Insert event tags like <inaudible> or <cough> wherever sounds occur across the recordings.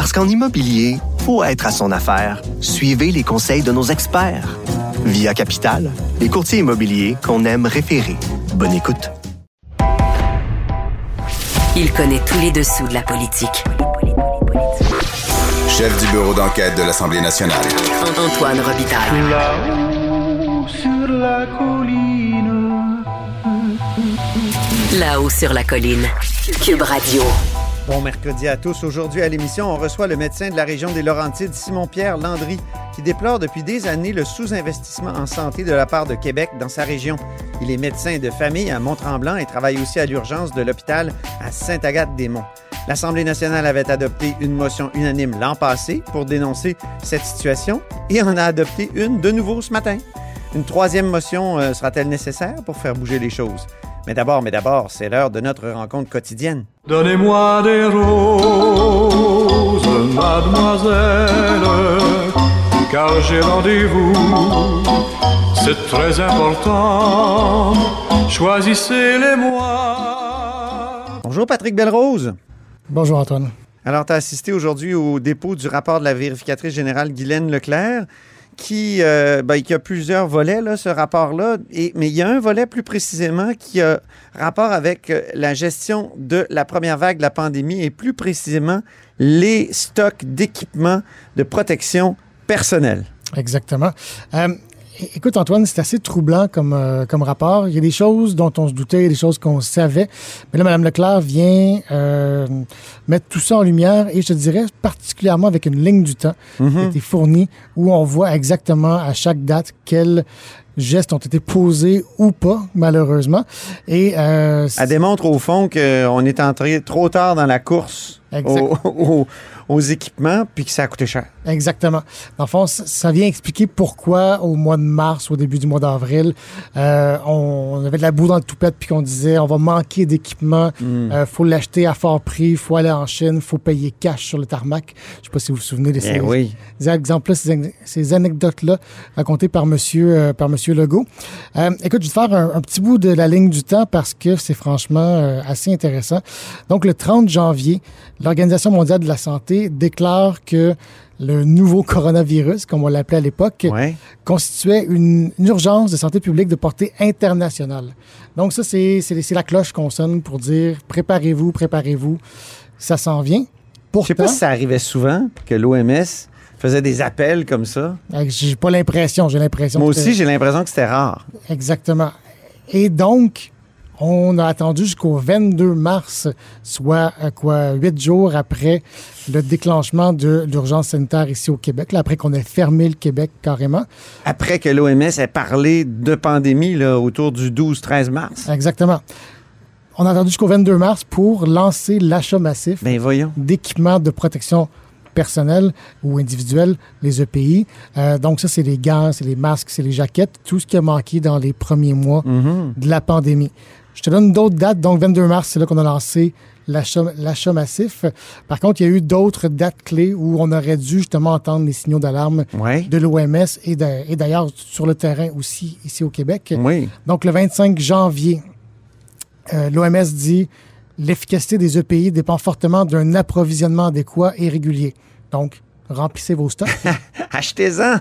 Parce qu'en immobilier, faut être à son affaire. Suivez les conseils de nos experts. Via Capital, les courtiers immobiliers qu'on aime référer. Bonne écoute. Il connaît tous les dessous de la politique. Chef du bureau d'enquête de l'Assemblée nationale. Antoine Robitaille. Là-haut sur la colline. Là-haut sur la colline. Cube Radio. Bon mercredi à tous. Aujourd'hui à l'émission, on reçoit le médecin de la région des Laurentides, Simon-Pierre Landry, qui déplore depuis des années le sous-investissement en santé de la part de Québec dans sa région. Il est médecin de famille à Mont-Tremblant et travaille aussi à l'urgence de l'hôpital à Sainte-Agathe-des-Monts. L'Assemblée nationale avait adopté une motion unanime l'an passé pour dénoncer cette situation et en a adopté une de nouveau ce matin. Une troisième motion euh, sera-t-elle nécessaire pour faire bouger les choses? Mais d'abord, mais d'abord, c'est l'heure de notre rencontre quotidienne. Donnez-moi des roses, mademoiselle, car j'ai rendez-vous. C'est très important. Choisissez-les-moi. Bonjour Patrick Belrose. Bonjour Antoine. Alors, tu as assisté aujourd'hui au dépôt du rapport de la vérificatrice générale Guylaine Leclerc, qui, euh, ben, qui a plusieurs volets, là, ce rapport-là. Mais il y a un volet plus précisément qui a rapport avec euh, la gestion de la première vague de la pandémie et plus précisément les stocks d'équipements de protection personnelle. Exactement. Euh, Écoute, Antoine, c'est assez troublant comme, euh, comme rapport. Il y a des choses dont on se doutait, il y a des choses qu'on savait. Mais là, Mme Leclerc vient euh, mettre tout ça en lumière et je te dirais particulièrement avec une ligne du temps qui a été fournie où on voit exactement à chaque date quels gestes ont été posés ou pas, malheureusement. Et euh, Elle démontre au fond qu'on est entré trop tard dans la course. Aux, aux- <laughs> aux équipements puis que ça a coûté cher. Exactement. Dans le fond, ça- vient expliquer pourquoi au mois de mars, au début du mois d'avril, euh, on, avait de la boue dans le toupette puis qu'on disait on va manquer d'équipement, euh, faut l'acheter à fort prix, faut aller en Chine, faut payer cash sur le tarmac. Je sais pas si vous vous souvenez de ces, Eh oui. ces exemples-là, ces, ces anecdotes-là racontées par Monsieur, euh, par Monsieur Legault. Écoute, je vais te faire un, un petit bout de la ligne du temps parce que c'est franchement assez intéressant. Donc, le 30 janvier, l'Organisation mondiale de la santé déclare que le nouveau coronavirus, comme on l'appelait à l'époque, Ouais. constituait une, une urgence de santé publique de portée internationale. Donc ça, c'est la cloche qu'on sonne pour dire préparez-vous, préparez-vous, ça s'en vient. Je Pourtant, sais pas si ça arrivait souvent que l'OMS faisait des appels comme ça. euh, j'ai pas l'impression, j'ai l'impression. Moi aussi, j'ai l'impression que c'était rare. Exactement. Et donc, on a attendu jusqu'au 22 mars, soit euh, quoi, huit jours après le déclenchement de l'urgence sanitaire ici au Québec, là, après qu'on ait fermé le Québec carrément. Après que l'OMS ait parlé de pandémie là, autour du 12-13 mars. Exactement. On a attendu jusqu'au 22 mars pour lancer l'achat massif Ben d'équipements de protection personnelle ou individuelle, les EPI. Euh, donc ça, c'est les gants, c'est les masques, c'est les jaquettes, tout ce qui a manqué dans les premiers mois de la pandémie. Je te donne d'autres dates. Donc 22 mars, c'est là qu'on a lancé l'achat massif. Par contre, il y a eu d'autres dates clés où on aurait dû justement entendre les signaux d'alarme Ouais. de l'OMS et d'ailleurs sur le terrain aussi ici au Québec. Oui. Donc, le 25 janvier, euh, l'OMS dit l'efficacité des EPI dépend fortement d'un approvisionnement adéquat et régulier. Donc, remplissez vos stocks. <laughs> Achetez-en.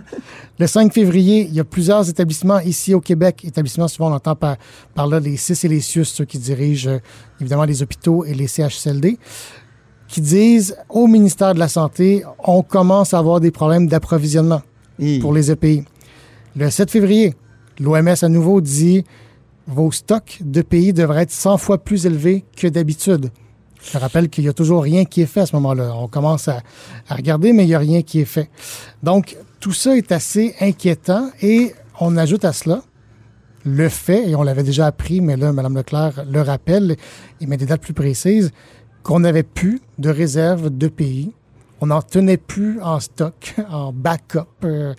le 5 février, il y a plusieurs établissements ici au Québec. Établissements, souvent, on entend par, par là les CIS et les CIUS, ceux qui dirigent euh, évidemment les hôpitaux et les CHSLD, qui disent au ministère de la Santé, on commence à avoir des problèmes d'approvisionnement pour les EPI. Le 7 février, l'OMS à nouveau dit vos stocks de pays devraient être 100 fois plus élevés que d'habitude. Je rappelle qu'il n'y a toujours rien qui est fait à ce moment-là. On commence à, à regarder, mais il n'y a rien qui est fait. Donc, tout ça est assez inquiétant et on ajoute à cela le fait, et on l'avait déjà appris, mais là, Mme Leclerc le rappelle et met des dates plus précises, qu'on n'avait plus de réserve de pays on n'en tenait plus en stock, <laughs> en backup, euh,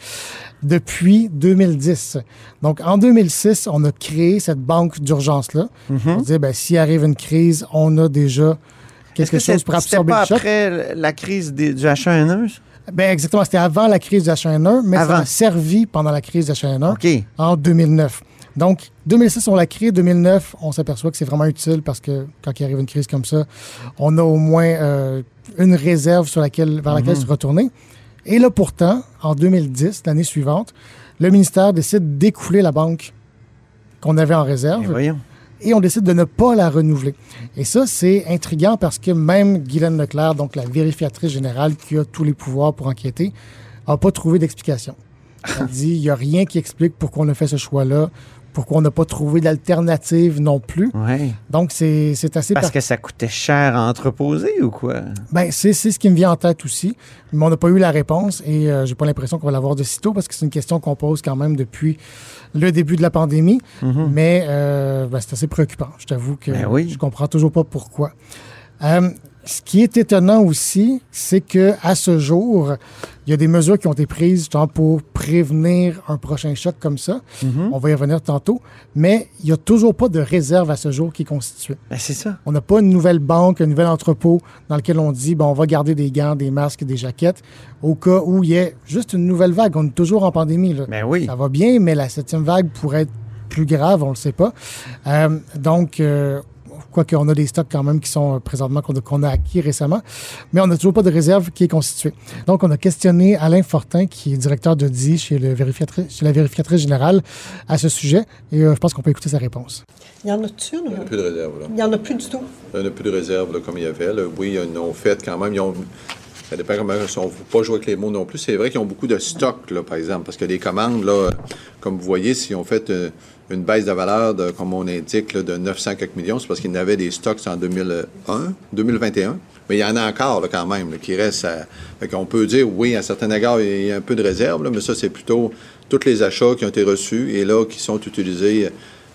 depuis 2010. Donc, en 2006, on a créé cette banque d'urgence-là. On disait, ben, s'il arrive une crise, on a déjà quelque que chose pour absorber pas le choc. après la crise des- du H1N1? Ben, exactement. C'était avant la crise du H1N1, mais Avant. ça a servi pendant la crise du H1N1 OK. en 2009. Donc, 2006, on l'a créé. 2009, on s'aperçoit que c'est vraiment utile parce que quand il arrive une crise comme ça, on a au moins euh, une réserve sur laquelle, vers laquelle se retourner. Et là, pourtant, en 2010, l'année suivante, le ministère décide d'écouler la banque qu'on avait en réserve voyons. et on décide de ne pas la renouveler. Et ça, c'est intriguant parce que même Guylaine Leclerc, donc la vérificatrice générale qui a tous les pouvoirs pour enquêter, n'a pas trouvé d'explication. Elle <laughs> dit il n'y a rien qui explique pourquoi on a fait ce choix-là, pourquoi on n'a pas trouvé d'alternative non plus. Ouais. Donc, c'est assez... Parce par- que ça coûtait cher à entreposer ou quoi? Ben, c'est ce qui me vient en tête aussi, mais on n'a pas eu la réponse et euh, j'ai pas l'impression qu'on va l'avoir de sitôt parce que c'est une question qu'on pose quand même depuis le début de la pandémie, mais euh, ben, c'est assez préoccupant. Je t'avoue que Ben oui. je comprends toujours pas pourquoi. Euh, ce qui est étonnant aussi, c'est que à ce jour, il y a des mesures qui ont été prises justement, pour prévenir un prochain choc comme ça. On va y revenir tantôt, mais il n'y a toujours pas de réserve à ce jour qui est constituée. Ben, c'est ça. On n'a pas une nouvelle banque, un nouvel entrepôt dans lequel on dit bon, on va garder des gants, des masques, des jaquettes au cas où il y ait juste une nouvelle vague. On est toujours en pandémie. Là. Ben oui. Ça va bien, mais la septième vague pourrait être plus grave, on ne le sait pas. Euh, donc, euh, quoique on a des stocks quand même qui sont euh, présentement qu'on a, acquis récemment, mais on n'a toujours pas de réserve qui est constituée. Donc, on a questionné Alain Fortin, qui est directeur de DI chez, le vérificatrice, chez la vérificatrice générale, à ce sujet, et euh, je pense qu'on peut écouter sa réponse. Il y en a-tu, Il n'y en a plus de réserve. Là. Il n'y en a plus du tout? Il n'y en a plus de réserve là, comme il y avait. là. Oui, ils en ont fait quand même. Ils ont, ça dépend comment ils ne faut pas jouer avec les mots non plus. C'est vrai qu'ils ont beaucoup de stock, là, par exemple, parce que les commandes, là, comme vous voyez, s'ils ont fait euh, une baisse de valeur, de, comme on indique, de 900 quelques millions, c'est parce qu'ils avaient des stocks en 2001, 2021. Mais il y en a encore quand même qui restent. Qu'on peut dire, oui, à certains égards, il y a un peu de réserve, mais ça, c'est plutôt tous les achats qui ont été reçus et là, qui sont utilisés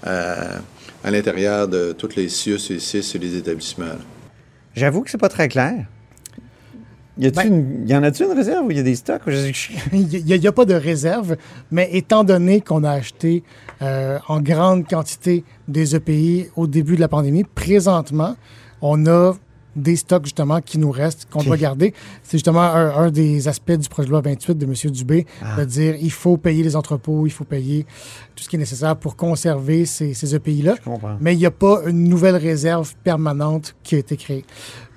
euh, à l'intérieur de tous les CIUS et CIS et les établissements. J'avoue que c'est pas très clair. Y, Ben- une- y en a-tu une réserve ou il y a des stocks? Il <laughs> n'y a, pas de réserve, mais étant donné qu'on a acheté euh, en grande quantité des EPI au début de la pandémie, présentement, on a des stocks justement qui nous restent, qu'on doit garder. C'est justement un, un des aspects du projet de loi 28 de M. Dubé, Ah. de dire il faut payer les entrepôts, il faut payer tout ce qui est nécessaire pour conserver ces, ces EPI-là. Mais il n'y a pas une nouvelle réserve permanente qui a été créée.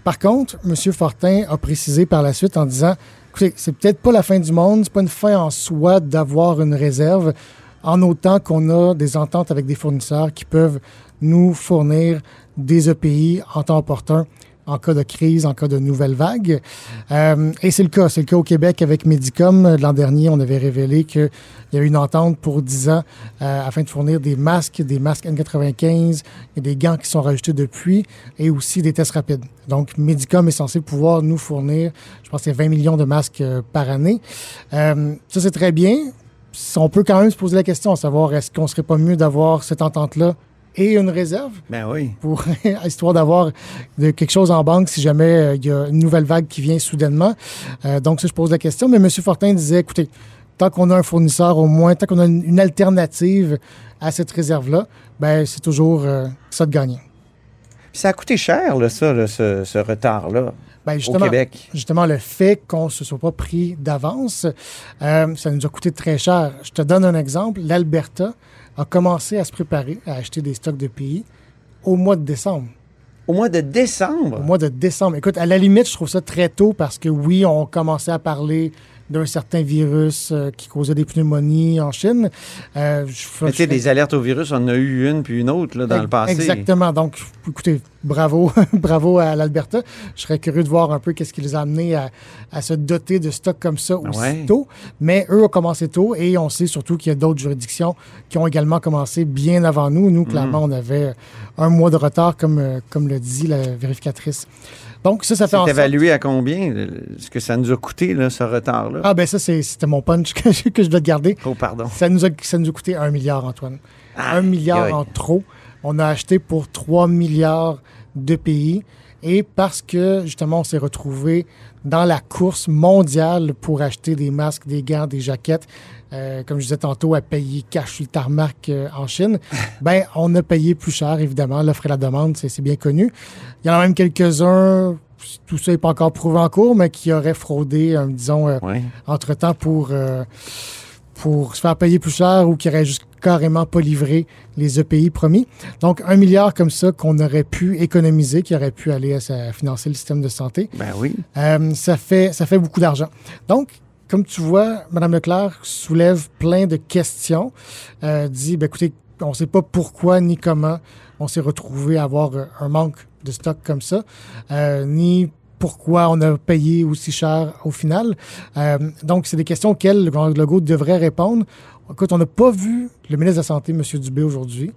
Par contre, M. Fortin a précisé par la suite en disant écoutez, c'est peut-être pas la fin du monde, c'est pas une fin en soi d'avoir une réserve, en autant qu'on a des ententes avec des fournisseurs qui peuvent nous fournir des EPI en temps opportun en cas de crise, en cas de nouvelle vague. Euh, et c'est le cas. C'est le cas au Québec avec Medicom. L'an dernier, on avait révélé qu'il y avait une entente pour 10 ans euh, afin de fournir des masques, des masques N95, et des gants qui sont rajoutés depuis, et aussi des tests rapides. Donc, Medicom est censé pouvoir nous fournir, je pense, que c'est 20 millions de masques euh, par année. Euh, ça, c'est très bien. On peut quand même se poser la question, à savoir, est-ce qu'on serait pas mieux d'avoir cette entente-là et une réserve? Ben oui. pour <laughs> histoire d'avoir quelque chose en banque si jamais euh, il y a une nouvelle vague qui vient soudainement. Euh, donc, ça, je pose la question. Mais M. Fortin disait, écoutez, tant qu'on a un fournisseur au moins, tant qu'on a une, une alternative à cette réserve-là, ben c'est toujours euh, ça de gagner. Ça a coûté cher, là, ça, là, ce, ce retard-là, Ben, au justement, Québec. justement, le fait qu'on ne se soit pas pris d'avance, euh, ça nous a coûté très cher. Je te donne un exemple. L'Alberta a commencé à se préparer à acheter des stocks de pays au mois de décembre. Au mois de décembre? Au mois de décembre. Écoute, à la limite, je trouve ça très tôt parce que oui, on commençait à parler d'un certain virus euh, qui causait des pneumonies en Chine. Euh, je- Mais je- des alertes au virus, on en a eu une puis une autre là, dans le passé. Exactement. Donc, écoutez, bravo, <laughs> bravo à l'Alberta. Je serais curieux de voir un peu qu'est-ce qui les a amenés à, à se doter de stocks comme ça aussi Ouais. tôt. Mais eux ont commencé tôt et on sait surtout qu'il y a d'autres juridictions qui ont également commencé bien avant nous. Nous, clairement, on avait un mois de retard, comme, euh, comme le dit la vérificatrice. Donc, ça, ça fait en sorte... évalué à combien, ce que ça nous a coûté, là, ce retard-là? Ah, ben ça, c'était mon punch <laughs> que, je- que je dois te garder. Oh, pardon. Ça nous, a, ça nous a coûté un milliard, Antoine. un milliard en trop. On a acheté pour 3 milliards de pays. Et parce que, justement, on s'est retrouvé dans la course mondiale pour acheter des masques, des gants, des jaquettes, euh, comme je disais tantôt, à payer cash sur le tarmac euh, en Chine, <laughs> ben on a payé plus cher, évidemment. L'offre et la demande, c'est bien connu. Il y en a même quelques-uns, tout ça n'est pas encore prouvé en cours, mais qui auraient fraudé, euh, disons, euh, Oui. entre-temps pour, euh, pour se faire payer plus cher ou qui auraient juste carrément pas livré les EPI promis. Donc, un milliard comme ça qu'on aurait pu économiser, qui aurait pu aller à, financer le système de santé. Ben oui. Euh, ça, fait, ça fait beaucoup d'argent. Donc, comme tu vois, Mme Leclerc soulève plein de questions. Euh, dit, ben, écoutez, on ne sait pas pourquoi ni comment on s'est retrouvé à avoir un manque de stock comme ça, euh, ni pourquoi on a payé aussi cher au final. Euh, donc, c'est des questions auxquelles le Legault devrait répondre. Écoute, on n'a pas vu le ministre de la Santé, M. Dubé, aujourd'hui.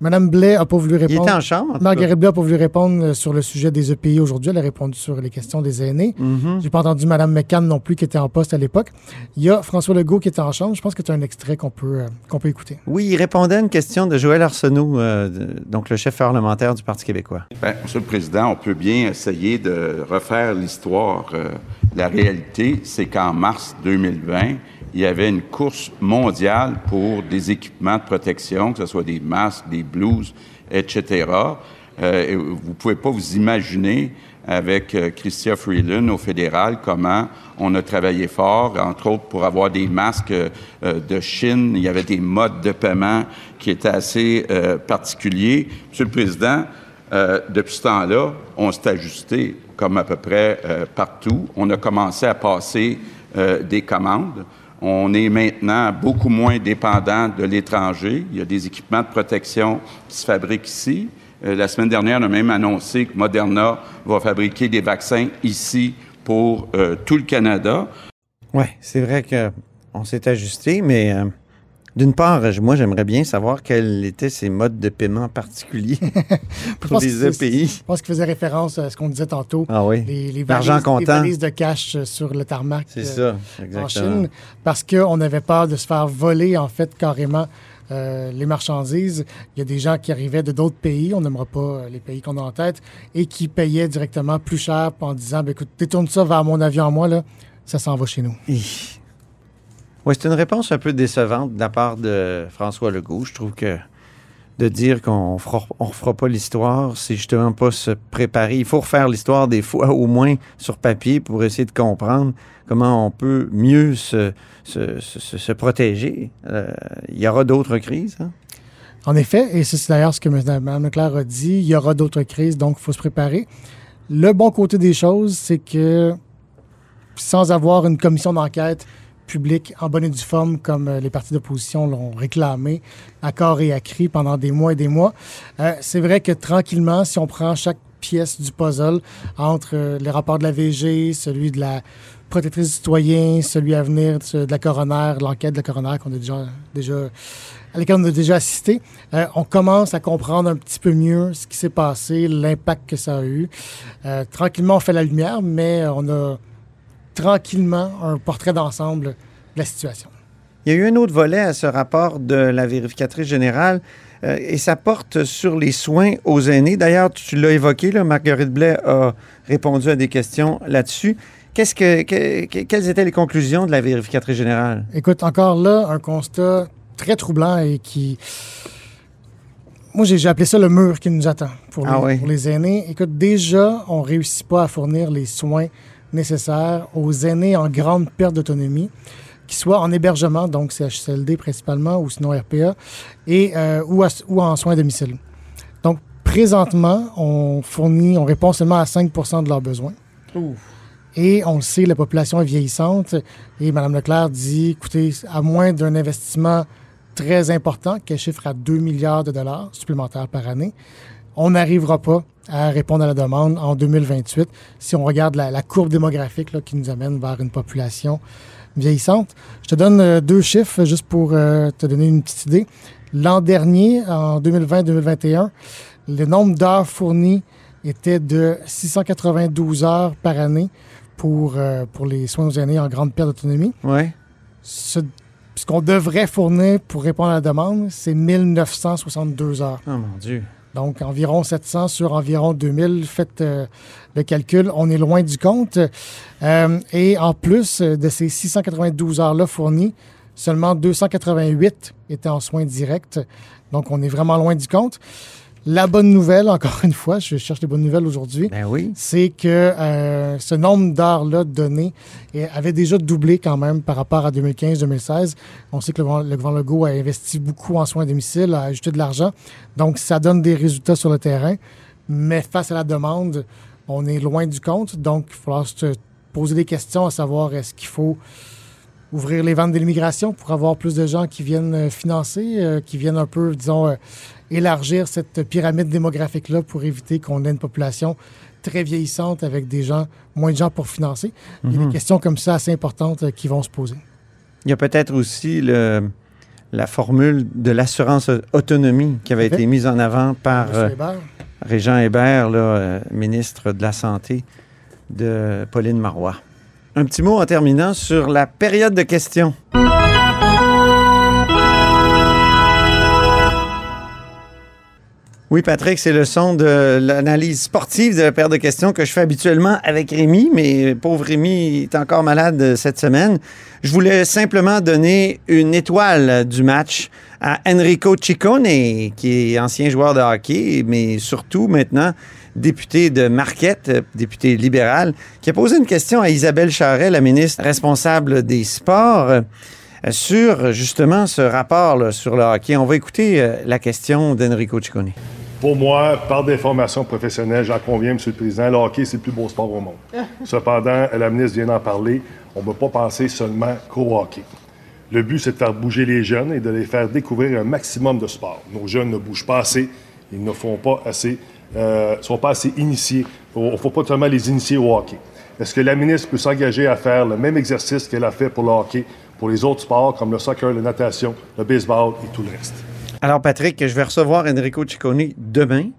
Mme Blais n'a pas voulu Il répondre. était en chambre. en. Marguerite Blais n'a pas voulu répondre euh, sur le sujet des EPI aujourd'hui. Elle a répondu sur les questions des aînés. Mhm. J'ai pas entendu Mme McCann non plus qui était en poste à l'époque. Il y a François Legault qui était en chambre. Je pense que tu as un extrait qu'on peut, euh, qu'on peut écouter. Oui, il répondait à une question de Joël Arsenault, euh, de- donc le chef parlementaire du Parti québécois. Ben, Monsieur le Président, on peut bien essayer de refaire l'histoire. Euh, la réalité, c'est qu'en mars 2020, il y avait une course mondiale pour des équipements de protection, que ce soit des masques, des blouses, etc. Euh, vous ne pouvez pas vous imaginer avec euh, Chrystia Freeland au fédéral comment on a travaillé fort, entre autres pour avoir des masques euh, de Chine. Il y avait des modes de paiement qui étaient assez euh, particuliers. Monsieur le Président, euh, depuis ce temps-là, on s'est ajusté comme à peu près euh, partout. On a commencé à passer euh, des commandes. On est maintenant beaucoup moins dépendant de l'étranger. Il y a des équipements de protection qui se fabriquent ici. Euh, la semaine dernière, on a même annoncé que Moderna va fabriquer des vaccins ici pour euh, tout le Canada. Oui, c'est vrai qu'on s'est ajusté, mais euh, d'une part, moi, j'aimerais bien savoir quels étaient ces modes de paiement particuliers <laughs> pour les EPI. Je pense qu'il faisait référence à ce qu'on disait tantôt. Ah oui. Les, les les comptant. valises de cash euh, sur le tarmac C'est euh, ça, en. Chine parce qu'on avait peur de se faire voler, en fait, carrément euh, les marchandises. Il y a des gens qui arrivaient de d'autres pays, on n'aimera pas euh, les pays qu'on a en tête, et qui payaient directement plus cher en disant ben, écoute, détourne ça vers mon avion à moi, là, ça s'en va chez nous. Oui, c'est une réponse un peu décevante de la part de François Legault. Je trouve que de dire qu'on on refera pas l'histoire, c'est justement pas se préparer. Il faut refaire l'histoire des fois, au moins sur papier, pour essayer de comprendre comment on peut mieux se, se, se- se protéger. Euh, il y aura d'autres crises. hein? En effet, et c'est d'ailleurs ce que Mme Leclerc a dit, il y aura d'autres crises, donc il faut se préparer. Le bon côté des choses, c'est que sans avoir une commission d'enquête publique en bonne et due forme, comme euh, les partis d'opposition l'ont réclamé à corps et à cri pendant des mois et des mois, euh, c'est vrai que tranquillement, si on prend chaque pièce du puzzle entre euh, les rapports de la VG, celui de la protectrice du citoyen, celui à venir de la coroner, l'enquête de la coroner qu'on a déjà, déjà à laquelle on a déjà assisté, on commence à comprendre un petit peu mieux ce qui s'est passé, l'impact que ça a eu. Tranquillement, on fait la lumière, mais on a tranquillement un portrait d'ensemble de la situation. Il y a eu un autre volet à ce rapport de la vérificatrice générale euh, et ça porte sur les soins aux aînés. D'ailleurs, tu l'as évoqué, là, Marguerite Blais a répondu à des questions là-dessus. Qu'est-ce que, que- que- quelles étaient les conclusions de la vérificatrice générale? Écoute, encore là, un constat très troublant et qui... Moi, j'ai appelé ça le mur qui nous attend pour les, Ah oui. pour les aînés. Écoute, déjà, on ne réussit pas à fournir les soins nécessaires aux aînés en grande perte d'autonomie, qu'ils soient en hébergement, donc CHSLD principalement, ou sinon RPA, et, euh, ou, à- ou en soins à domicile. Donc, présentement, on fournit, on répond seulement à 5 de leurs besoins. Et on le sait, la population est vieillissante. Et Mme Leclerc dit, écoutez, à moins d'un investissement très important, qu'elle chiffre à 2 milliards de dollars supplémentaires par année, on n'arrivera pas à répondre à la demande en 2028 si on regarde la, la courbe démographique là, qui nous amène vers une population vieillissante. Je te donne euh, deux chiffres juste pour euh, te donner une petite idée. L'an dernier, en 2020-2021, le nombre d'heures fournies était de 692 heures par année pour, euh, pour les soins aux aînés en grande perte d'autonomie. Oui. Ce, ce qu'on devrait fournir pour répondre à la demande, c'est 1962 heures. Oh mon Dieu. Donc, environ 700 sur environ 2000. Faites euh, le calcul, on est loin du compte. Euh, et en plus de ces 692 heures-là fournies, seulement 288 étaient en soins directs. Donc, on est vraiment loin du compte. La bonne nouvelle, encore une fois, je cherche les bonnes nouvelles aujourd'hui, Ben oui. c'est que euh, ce nombre d'heures-là données avait déjà doublé quand même par rapport à 2015-2016. On sait que le, gouvernement- le gouvernement Legault a investi beaucoup en soins à domicile, a ajouté de l'argent. Donc, ça donne des résultats sur le terrain. Mais face à la demande, on est loin du compte. Donc, il va falloir se poser des questions à savoir est-ce qu'il faut ouvrir les ventes de l'immigration pour avoir plus de gens qui viennent euh, financer, euh, qui viennent un peu, disons, euh, élargir cette pyramide démographique-là pour éviter qu'on ait une population très vieillissante avec des gens, moins de gens pour financer. Il y a Mhm. des questions comme ça assez importantes euh, qui vont se poser. Il y a peut-être aussi le, la formule de l'assurance autonomie qui avait été mise en avant par euh, Hébert? Régent Hébert, là, euh, ministre de la Santé de Pauline Marois. Un petit mot en terminant sur la période de questions. Oui, Patrick, c'est le son de l'analyse sportive de la paire de questions que je fais habituellement avec Rémi, mais pauvre Rémi est encore malade cette semaine. Je voulais simplement donner une étoile du match à Enrico Ciccone, qui est ancien joueur de hockey, mais surtout maintenant député de Marquette, député libéral, qui a posé une question à Isabelle Charret, la ministre responsable des sports, sur justement ce rapport sur le hockey. On va écouter euh, la question d'Enrico Ciccone. Pour moi, par des formations professionnelles, j'en conviens, M. le Président, le hockey, c'est le plus beau sport au monde. <laughs> Cependant, la ministre vient d'en parler, on ne peut pas penser seulement qu'au hockey. Le but, c'est de faire bouger les jeunes et de les faire découvrir un maximum de sports. Nos jeunes ne bougent pas assez, ils ne font pas assez, euh, sont pas assez initiés. Il ne faut pas seulement les initier au hockey. Est-ce que la ministre peut s'engager à faire le même exercice qu'elle a fait pour le hockey, pour les autres sports comme le soccer, la natation, le baseball et tout le reste? Alors, Patrick, je vais recevoir Enrico Ciccone demain.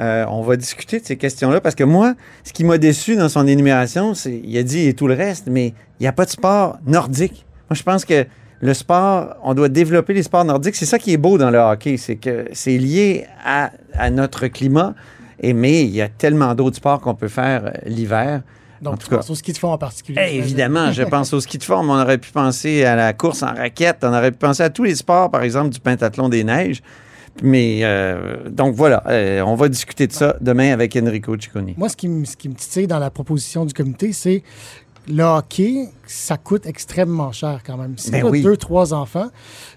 Euh, on va discuter de ces questions-là parce que moi, ce qui m'a déçu dans son énumération, c'est il a dit et tout le reste, mais il n'y a pas de sport nordique. Moi, je pense que le sport, on doit développer les sports nordiques. C'est ça qui est beau dans le hockey, c'est que c'est lié à, à notre climat. Et, mais il y a tellement d'autres sports qu'on peut faire euh, l'hiver. En Donc, tout tu cas, penses au ski de fond en particulier. eh, évidemment, je pense au ski de fond, mais on aurait pu penser à la course en raquette, on aurait pu penser à tous les sports, par exemple du pentathlon des neiges. Mais euh, donc voilà, euh, on va discuter de ça demain avec Enrico Ciccone. Moi, ce qui, me- ce qui me titille dans la proposition du comité, c'est le hockey, ça coûte extrêmement cher quand même. Si Ben tu as oui. deux, trois enfants,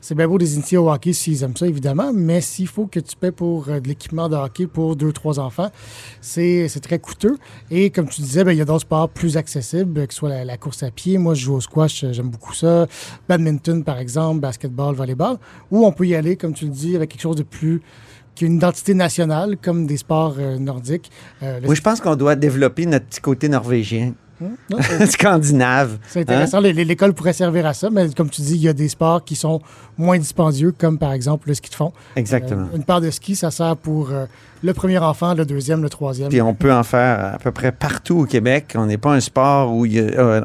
c'est bien beau des initiés au hockey s'ils aiment ça, évidemment, mais s'il faut que tu paies pour euh, de l'équipement de hockey pour deux, trois enfants, c'est c'est très coûteux. Et comme tu disais, ben, il y a d'autres sports plus accessibles, que ce soit la, la course à pied. Moi, je joue au squash, euh, j'aime beaucoup ça. Badminton, par exemple, basketball, volleyball. Ou on peut y aller, comme tu le dis, avec quelque chose de plus qui a une identité nationale, comme des sports euh, nordiques. Euh, Oui, je pense qu'on doit développer notre petit côté norvégien, <laughs> scandinave. C'est intéressant. Les- L'école pourrait servir à ça, mais comme tu dis, il y a des sports qui sont moins dispendieux, comme par exemple le ski de fond. Exactement. Euh, une paire de ski, ça sert pour euh, le premier enfant, le deuxième, le troisième. Puis on peut en faire à peu près partout au Québec. On n'est pas un sport où il y a, euh,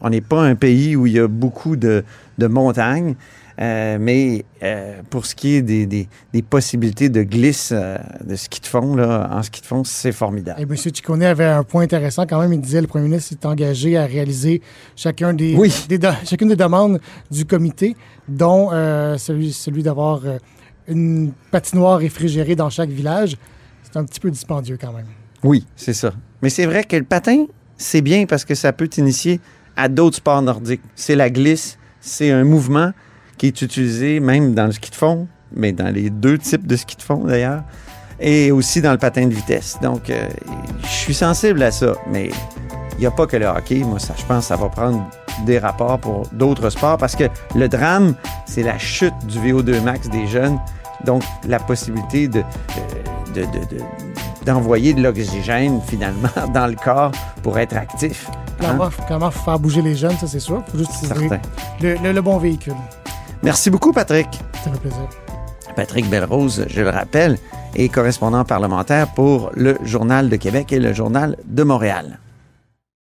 on n'est pas un pays où il y a beaucoup de, de montagnes. Euh, mais euh, pour ce qui est des, des- des possibilités de glisse euh, de ski de fond, là, en ski de fond, c'est formidable. Et M. Ciccone avait un point intéressant quand même. Il disait le premier ministre s'est engagé à réaliser chacun des, Oui. des do- <laughs> chacune des demandes du comité, dont celui, celui d'avoir une patinoire réfrigérée dans chaque village. C'est un petit peu dispendieux quand même. Oui, c'est ça. Mais c'est vrai que le patin, c'est bien parce que ça peut t'initier à d'autres sports nordiques. C'est la glisse, c'est un mouvement qui est utilisé même dans le ski de fond, mais dans les deux types de ski de fond d'ailleurs, et aussi dans le patin de vitesse. Donc, euh, je suis sensible à ça, mais il n'y a pas que le hockey. Moi, ça, je pense que ça va prendre des rapports pour d'autres sports parce que le drame, c'est la chute du VO2 max des jeunes. Donc, la possibilité de, euh, de- de- de- d'envoyer de l'oxygène finalement <laughs> dans le corps pour être actif. Hein? Faut faire bouger les jeunes, ça c'est sûr. Il faut juste le, le- le bon véhicule. Merci beaucoup, Patrick. Ça fait plaisir. Patrick Belrose, je le rappelle, est correspondant parlementaire pour le Journal de Québec et le Journal de Montréal.